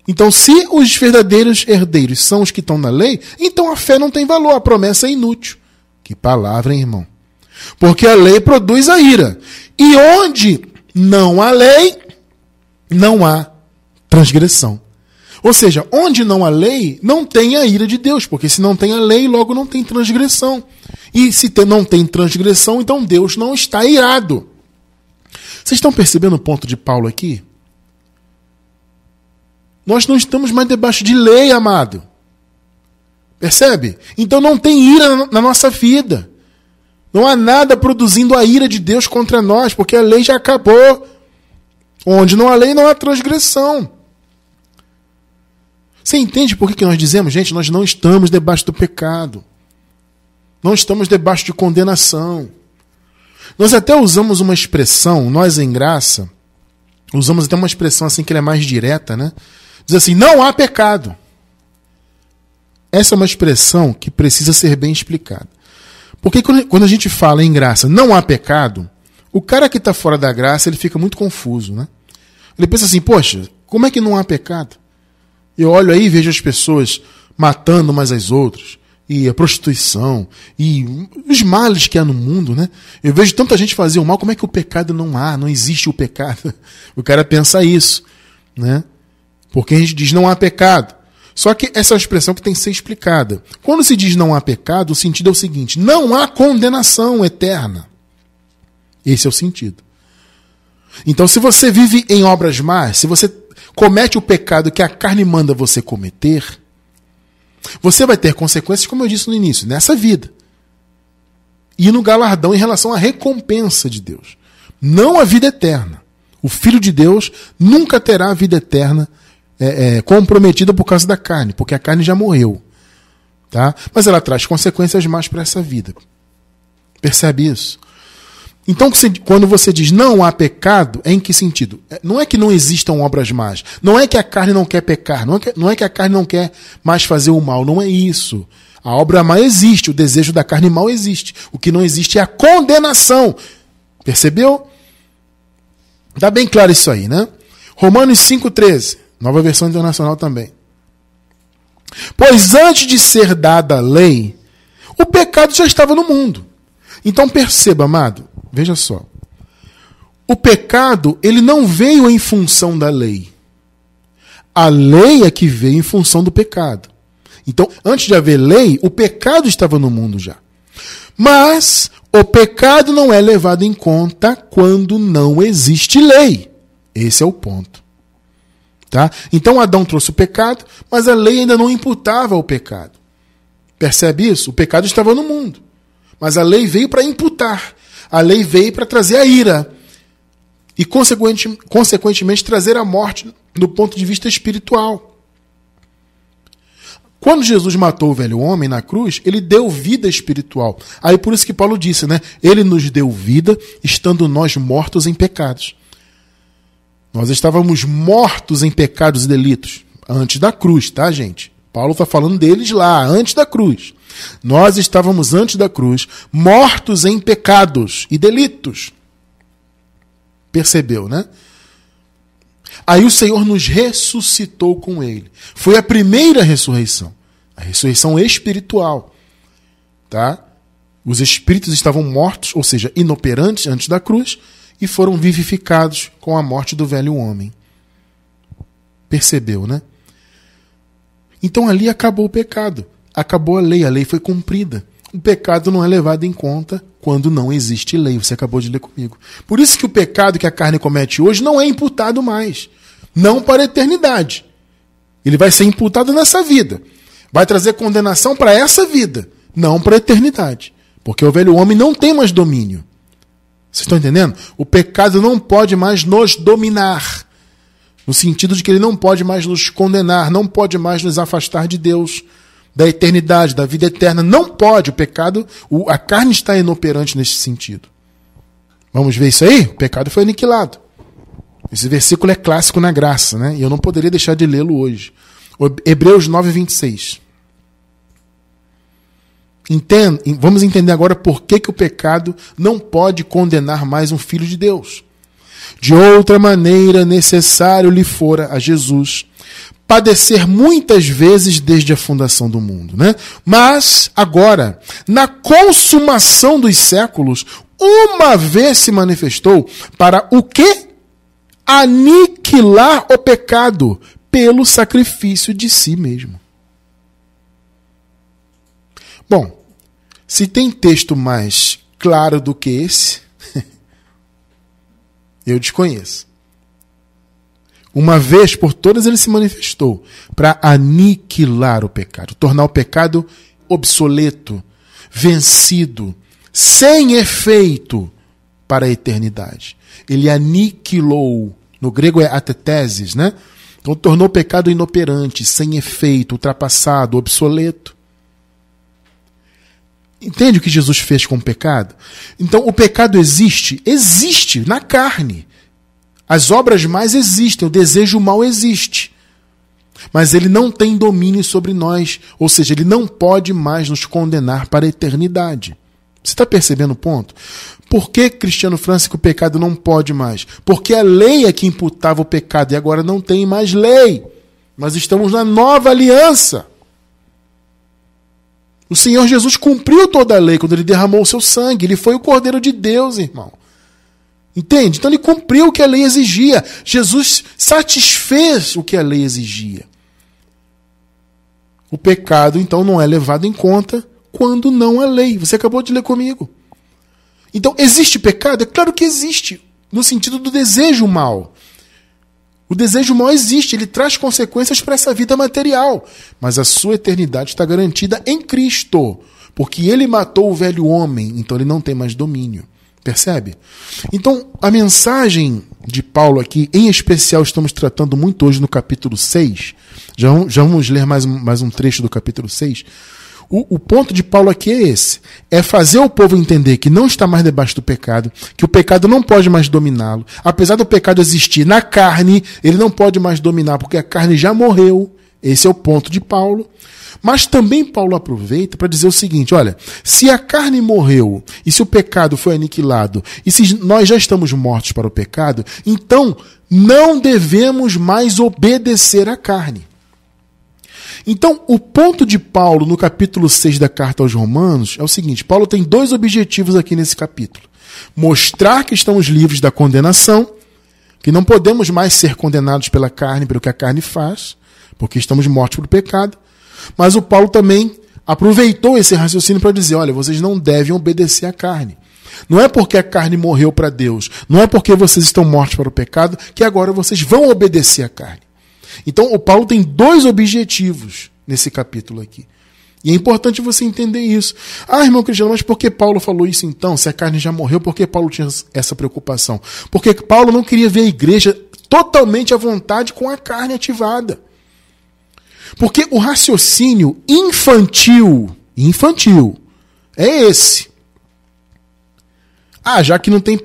S1: Então, se os verdadeiros herdeiros são os que estão na lei, então a fé não tem valor, a promessa é inútil. Que palavra, hein, irmão? Porque a lei produz a ira. E onde não há lei, não há transgressão. Ou seja, onde não há lei, não tem a ira de Deus, porque se não tem a lei, logo não tem transgressão. E se não tem transgressão, então Deus não está irado. Vocês estão percebendo o ponto de Paulo aqui? Nós não estamos mais debaixo de lei, amado. Percebe? Então não tem ira na nossa vida. Não há nada produzindo a ira de Deus contra nós, porque a lei já acabou. Onde não há lei, não há transgressão. Você entende por que nós dizemos, gente, nós não estamos debaixo do pecado. Não estamos debaixo de condenação. Nós até usamos uma expressão, nós em graça, usamos até uma expressão assim que é mais direta, né? Diz assim: não há pecado. Essa é uma expressão que precisa ser bem explicada. Porque quando a gente fala em graça, não há pecado, o cara que está fora da graça ele fica muito confuso, né? Ele pensa assim: poxa, como é que não há pecado? Eu olho aí e vejo as pessoas matando umas às outras, e a prostituição, e os males que há no mundo, né? Eu vejo tanta gente fazer o mal, como é que o pecado não há? Não existe o pecado. O cara pensa isso, né? Porque a gente diz não há pecado. Só que essa é uma expressão que tem que ser explicada. Quando se diz não há pecado, o sentido é o seguinte: não há condenação eterna. Esse é o sentido. Então, se você vive em obras más, se você comete o pecado que a carne manda você cometer, você vai ter consequências, como eu disse no início, nessa vida. E no galardão em relação à recompensa de Deus. Não a vida eterna. O Filho de Deus nunca terá a vida eterna é, é, comprometida por causa da carne, porque a carne já morreu. Tá? Mas ela traz consequências mais para essa vida. Percebe isso? Então, quando você diz não há pecado, é em que sentido? É, não é que não existam obras más. Não é que a carne não quer pecar. Não é que, não é que a carne não quer mais fazer o mal. Não é isso. A obra má existe. O desejo da carne mal existe. O que não existe é a condenação. Percebeu? Está bem claro isso aí, né? Romanos 5,13. Nova versão internacional também. Pois antes de ser dada a lei, o pecado já estava no mundo. Então perceba, amado, Veja só. O pecado, ele não veio em função da lei. A lei é que veio em função do pecado. Então, antes de haver lei, o pecado estava no mundo já. Mas o pecado não é levado em conta quando não existe lei. Esse é o ponto. Tá? Então Adão trouxe o pecado, mas a lei ainda não imputava o pecado. Percebe isso? O pecado estava no mundo, mas a lei veio para imputar. A lei veio para trazer a ira e, consequentemente, trazer a morte do ponto de vista espiritual. Quando Jesus matou o velho homem na cruz, ele deu vida espiritual. Aí por isso que Paulo disse, né? Ele nos deu vida, estando nós mortos em pecados. Nós estávamos mortos em pecados e delitos antes da cruz, tá, gente? Paulo está falando deles lá, antes da cruz. Nós estávamos antes da cruz, mortos em pecados e delitos. Percebeu, né? Aí o Senhor nos ressuscitou com ele. Foi a primeira ressurreição, a ressurreição espiritual. Tá? Os espíritos estavam mortos, ou seja, inoperantes antes da cruz, e foram vivificados com a morte do velho homem. Percebeu, né? Então ali acabou o pecado, acabou a lei, a lei foi cumprida. O pecado não é levado em conta quando não existe lei. Você acabou de ler comigo. Por isso que o pecado que a carne comete hoje não é imputado mais. Não para a eternidade. Ele vai ser imputado nessa vida. Vai trazer condenação para essa vida, não para a eternidade. Porque o velho homem não tem mais domínio. Vocês estão entendendo? O pecado não pode mais nos dominar. No sentido de que ele não pode mais nos condenar, não pode mais nos afastar de Deus, da eternidade, da vida eterna. Não pode. O pecado, a carne está inoperante nesse sentido. Vamos ver isso aí? O pecado foi aniquilado. Esse versículo é clássico na graça, né? E eu não poderia deixar de lê-lo hoje. Hebreus 9, 26. Entenda, vamos entender agora por que, que o pecado não pode condenar mais um filho de Deus. De outra maneira, necessário lhe fora a Jesus padecer muitas vezes desde a fundação do mundo, né? Mas agora, na consumação dos séculos, uma vez se manifestou para o que? Aniquilar o pecado pelo sacrifício de si mesmo. Bom, se tem texto mais claro do que esse, eu desconheço. Uma vez por todas ele se manifestou para aniquilar o pecado, tornar o pecado obsoleto, vencido, sem efeito para a eternidade. Ele aniquilou, no grego é ateteses, né? Então tornou o pecado inoperante, sem efeito, ultrapassado, obsoleto. Entende o que Jesus fez com o pecado? Então, o pecado existe? Existe na carne. As obras mais existem, o desejo mal existe. Mas ele não tem domínio sobre nós, ou seja, ele não pode mais nos condenar para a eternidade. Você está percebendo o ponto? Por que, Cristiano Francisco, o pecado não pode mais? Porque a lei é que imputava o pecado e agora não tem mais lei. Nós estamos na nova aliança. O Senhor Jesus cumpriu toda a lei quando ele derramou o seu sangue. Ele foi o Cordeiro de Deus, irmão. Entende? Então ele cumpriu o que a lei exigia. Jesus satisfez o que a lei exigia. O pecado, então, não é levado em conta quando não há lei. Você acabou de ler comigo. Então, existe pecado? É claro que existe, no sentido do desejo mal. O desejo mal existe, ele traz consequências para essa vida material, mas a sua eternidade está garantida em Cristo, porque ele matou o velho homem, então ele não tem mais domínio. Percebe? Então, a mensagem de Paulo aqui, em especial, estamos tratando muito hoje no capítulo 6. Já, já vamos ler mais, mais um trecho do capítulo 6. O, o, ponto de Paulo aqui é esse: é fazer o povo entender que não está mais debaixo do pecado, que o pecado não pode mais dominá-lo. Apesar do pecado existir na carne, ele não pode mais dominar, porque a carne já morreu. Esse é o ponto de Paulo. Mas também Paulo aproveita para dizer o seguinte: olha, se a carne morreu, e se o pecado foi aniquilado, e se nós já estamos mortos para o pecado, então não devemos mais obedecer à carne. Então, o ponto de Paulo no capítulo 6 da carta aos Romanos é o seguinte: Paulo tem dois objetivos aqui nesse capítulo. Mostrar que estamos livres da condenação, que não podemos mais ser condenados pela carne, pelo que a carne faz, porque estamos mortos pelo pecado. Mas o Paulo também aproveitou esse raciocínio para dizer: olha, vocês não devem obedecer à carne. Não é porque a carne morreu para Deus, não é porque vocês estão mortos para o pecado, que agora vocês vão obedecer à carne. Então, o Paulo tem dois objetivos nesse capítulo aqui. E é importante você entender isso. Ah, irmão Cristiano, mas por que Paulo falou isso então? Se a carne já morreu, por que Paulo tinha essa preocupação? Porque Paulo não queria ver a igreja totalmente à vontade com a carne ativada. Porque o raciocínio infantil, infantil, é esse. Ah, já que não tem.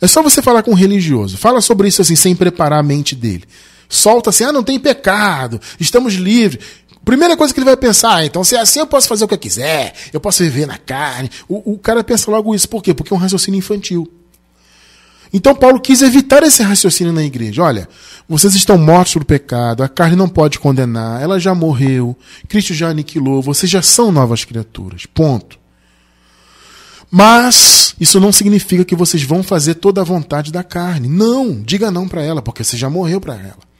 S1: É só você falar com um religioso. Fala sobre isso assim, sem preparar a mente dele solta assim: ah, não tem pecado, estamos livres. Primeira coisa que ele vai pensar, ah, então se é assim eu posso fazer o que eu quiser, eu posso viver na carne. O, o cara pensa logo isso, por quê? Porque é um raciocínio infantil. Então Paulo quis evitar esse raciocínio na igreja. Olha, vocês estão mortos pelo pecado, a carne não pode condenar, ela já morreu, Cristo já aniquilou, vocês já são novas criaturas. Ponto. Mas isso não significa que vocês vão fazer toda a vontade da carne. Não, diga não para ela, porque você já morreu para ela.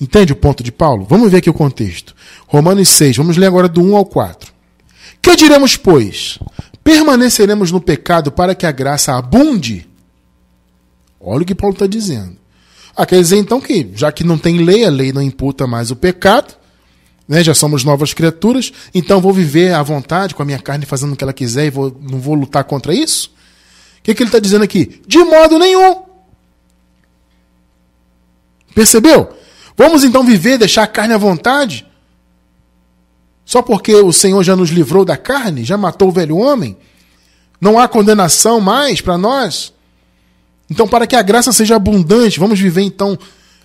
S1: Entende o ponto de Paulo? Vamos ver aqui o contexto. Romanos 6, vamos ler agora do 1 ao 4. Que diremos, pois? Permaneceremos no pecado para que a graça abunde? Olha o que Paulo está dizendo. Ah, quer dizer então que, já que não tem lei, a lei não imputa mais o pecado, né, já somos novas criaturas, então vou viver à vontade com a minha carne fazendo o que ela quiser e vou, não vou lutar contra isso? O que, que ele está dizendo aqui? De modo nenhum. Percebeu? Vamos então viver, deixar a carne à vontade? Só porque o Senhor já nos livrou da carne, já matou o velho homem? Não há condenação mais para nós? Então, para que a graça seja abundante, vamos viver então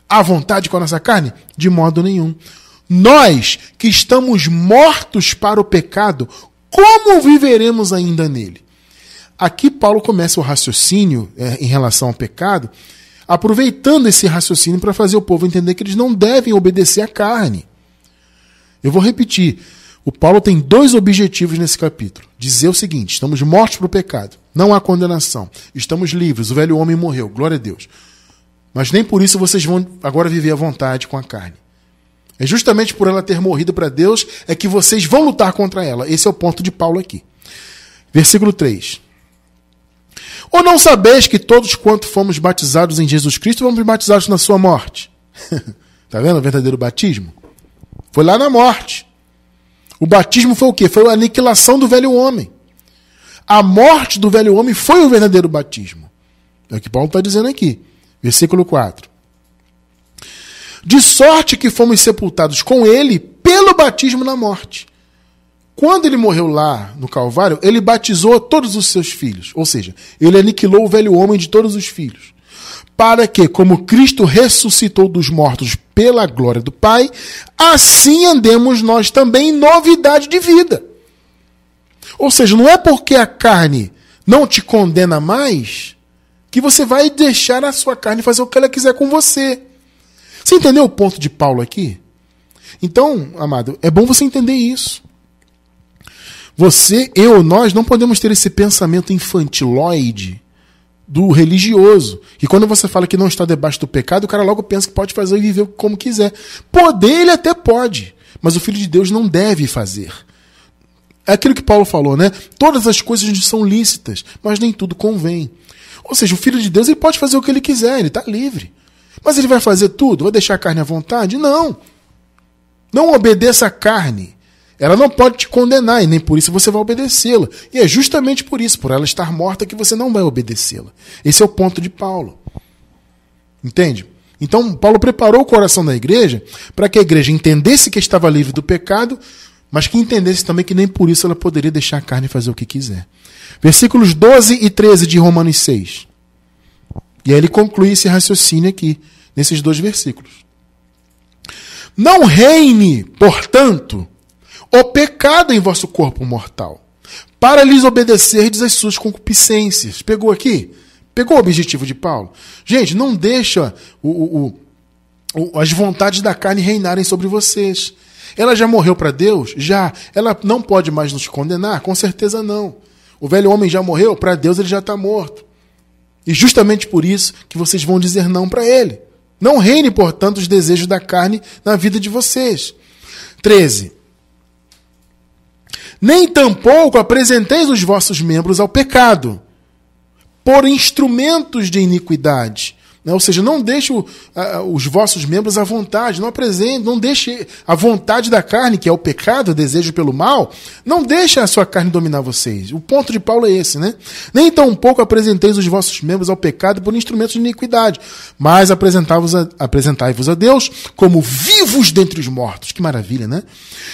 S1: à vontade com a nossa carne? De modo nenhum. Nós que estamos mortos para o pecado, como viveremos ainda nele? Aqui Paulo começa o raciocínio é, em relação ao pecado, aproveitando esse raciocínio para fazer o povo entender que eles não devem obedecer à carne. Eu vou repetir. O Paulo tem dois objetivos nesse capítulo. Dizer o seguinte: estamos mortos para o pecado, não há condenação, estamos livres, o velho homem morreu, glória a Deus. Mas nem por isso vocês vão agora viver à vontade com a carne. É justamente por ela ter morrido para Deus é que vocês vão lutar contra ela. Esse é o ponto de Paulo aqui. Versículo 3. Ou não sabeis que todos quanto fomos batizados em Jesus Cristo fomos batizados na sua morte? Está vendo o verdadeiro batismo? Foi lá na morte. O batismo foi o quê? Foi a aniquilação do velho homem. A morte do velho homem foi o verdadeiro batismo. É o que Paulo está dizendo aqui. Versículo 4. De sorte que fomos sepultados com ele pelo batismo na morte. Quando ele morreu lá no Calvário, ele batizou todos os seus filhos. Ou seja, ele aniquilou o velho homem de todos os filhos para que, como Cristo ressuscitou dos mortos pela glória do Pai, assim andemos nós também em novidade de vida. Ou seja, não é porque a carne não te condena mais que você vai deixar a sua carne fazer o que ela quiser com você. Você entendeu o ponto de Paulo aqui? Então, amado, é bom você entender isso. Você, eu, nós não podemos ter esse pensamento infantiloide do religioso. E quando você fala que não está debaixo do pecado, o cara logo pensa que pode fazer e viver como quiser. Poder ele até pode, mas o filho de Deus não deve fazer. É aquilo que Paulo falou, né? Todas as coisas são lícitas, mas nem tudo convém. Ou seja, o filho de Deus ele pode fazer o que ele quiser, ele está livre. Mas ele vai fazer tudo? Vai deixar a carne à vontade? Não. Não obedeça a carne. Ela não pode te condenar e nem por isso você vai obedecê-la. E é justamente por isso, por ela estar morta, que você não vai obedecê-la. Esse é o ponto de Paulo. Entende? Então, Paulo preparou o coração da igreja para que a igreja entendesse que estava livre do pecado, mas que entendesse também que nem por isso ela poderia deixar a carne fazer o que quiser. Versículos 12 e 13 de Romanos 6. E aí ele conclui esse raciocínio aqui, nesses dois versículos. Não reine, portanto, o pecado em vosso corpo mortal, para lhes obedecerdes as suas concupiscências. Pegou aqui? Pegou o objetivo de Paulo? Gente, não deixa o, o, o, as vontades da carne reinarem sobre vocês. Ela já morreu para Deus? Já. Ela não pode mais nos condenar? Com certeza não. O velho homem já morreu? Para Deus ele já está morto. E justamente por isso que vocês vão dizer não para ele. Não reine, portanto, os desejos da carne na vida de vocês. 13 nem tampouco apresenteis os vossos membros ao pecado, por instrumentos de iniquidade. Né? Ou seja, não deixe uh, os vossos membros à vontade, não apresente, não deixe a vontade da carne, que é o pecado, o desejo pelo mal, não deixe a sua carne dominar vocês. O ponto de Paulo é esse, né? Nem tampouco apresenteis os vossos membros ao pecado por instrumentos de iniquidade, mas apresentai-vos a Deus como vivos dentre os mortos. Que maravilha, né?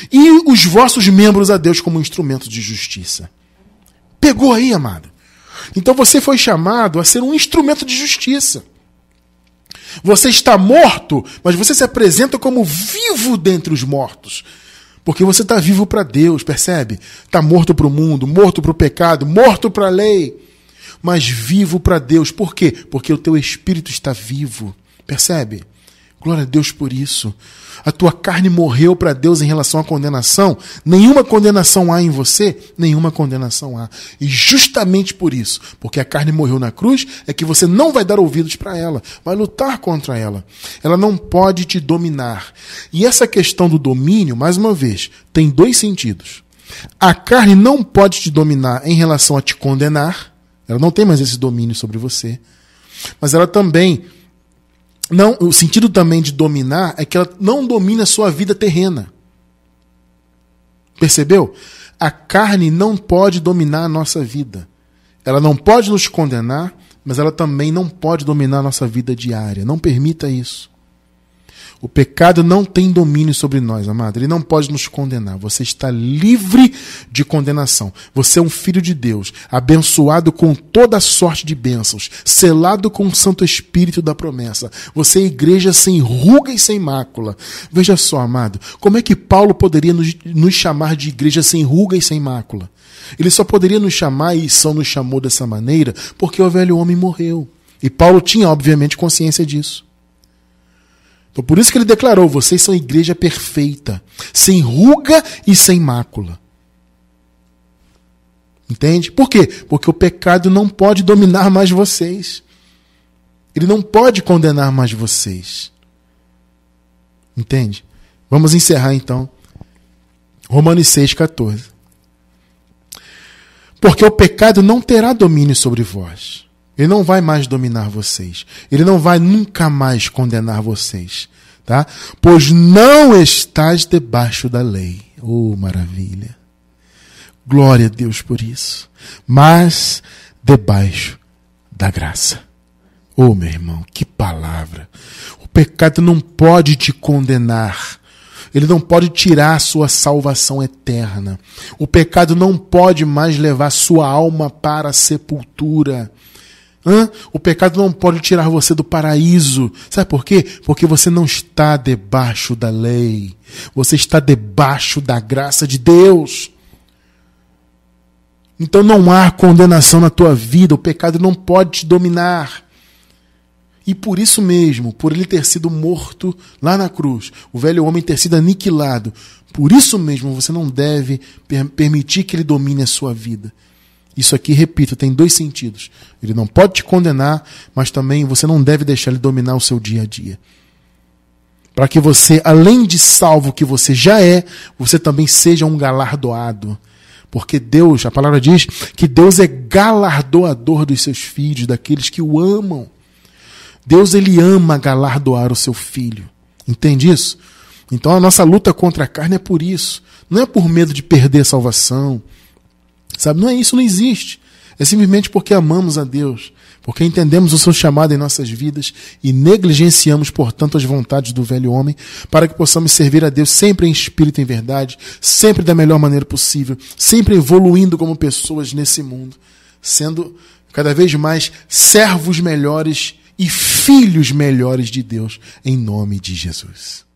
S1: E os vossos membros a Deus como instrumentos de justiça. Pegou aí, amado? Então você foi chamado a ser um instrumento de justiça. Você está morto, mas você se apresenta como vivo dentre os mortos. Porque você está vivo para Deus, percebe? Está morto para o mundo, morto para o pecado, morto para a lei, mas vivo para Deus. Por quê? Porque o teu espírito está vivo, percebe? Glória a Deus por isso. A tua carne morreu para Deus em relação à condenação. Nenhuma condenação há em você, nenhuma condenação há. E justamente por isso, porque a carne morreu na cruz, é que você não vai dar ouvidos para ela, vai lutar contra ela. Ela não pode te dominar. E essa questão do domínio, mais uma vez, tem dois sentidos. A carne não pode te dominar em relação a te condenar, ela não tem mais esse domínio sobre você. Mas ela também não, o sentido também de dominar é que ela não domina a sua vida terrena. Percebeu? A carne não pode dominar a nossa vida. Ela não pode nos condenar, mas ela também não pode dominar a nossa vida diária. Não permita isso. O pecado não tem domínio sobre nós, amado. Ele não pode nos condenar. Você está livre de condenação. Você é um filho de Deus, abençoado com toda sorte de bênçãos, selado com o Santo Espírito da promessa. Você é igreja sem ruga e sem mácula. Veja só, amado, como é que Paulo poderia nos, nos chamar de igreja sem ruga e sem mácula? Ele só poderia nos chamar, e só nos chamou dessa maneira, porque o velho homem morreu. E Paulo tinha, obviamente, consciência disso. Então, por isso que ele declarou: vocês são igreja perfeita, sem ruga e sem mácula. Entende? Por quê? Porque o pecado não pode dominar mais vocês. Ele não pode condenar mais vocês. Entende? Vamos encerrar então. Romanos 6,14. Porque o pecado não terá domínio sobre vós ele não vai mais dominar vocês. Ele não vai nunca mais condenar vocês. Tá? Pois não estás debaixo da lei. Oh, maravilha. Glória a Deus por isso. Mas debaixo da graça. Oh, meu irmão, que palavra. O pecado não pode te condenar. Ele não pode tirar a sua salvação eterna. O pecado não pode mais levar sua alma para a sepultura. Hã? O pecado não pode tirar você do paraíso. Sabe por quê? Porque você não está debaixo da lei. Você está debaixo da graça de Deus. Então não há condenação na tua vida. O pecado não pode te dominar. E por isso mesmo, por ele ter sido morto lá na cruz, o velho homem ter sido aniquilado, por isso mesmo você não deve permitir que ele domine a sua vida. Isso aqui, repito, tem dois sentidos. Ele não pode te condenar, mas também você não deve deixar ele dominar o seu dia a dia. Para que você, além de salvo que você já é, você também seja um galardoado. Porque Deus, a palavra diz que Deus é galardoador dos seus filhos, daqueles que o amam. Deus ele ama galardoar o seu filho. Entende isso? Então a nossa luta contra a carne é por isso. Não é por medo de perder a salvação, Sabe? Não é isso, não existe. É simplesmente porque amamos a Deus, porque entendemos o seu chamado em nossas vidas e negligenciamos, portanto, as vontades do velho homem, para que possamos servir a Deus sempre em espírito e em verdade, sempre da melhor maneira possível, sempre evoluindo como pessoas nesse mundo, sendo cada vez mais servos melhores e filhos melhores de Deus, em nome de Jesus.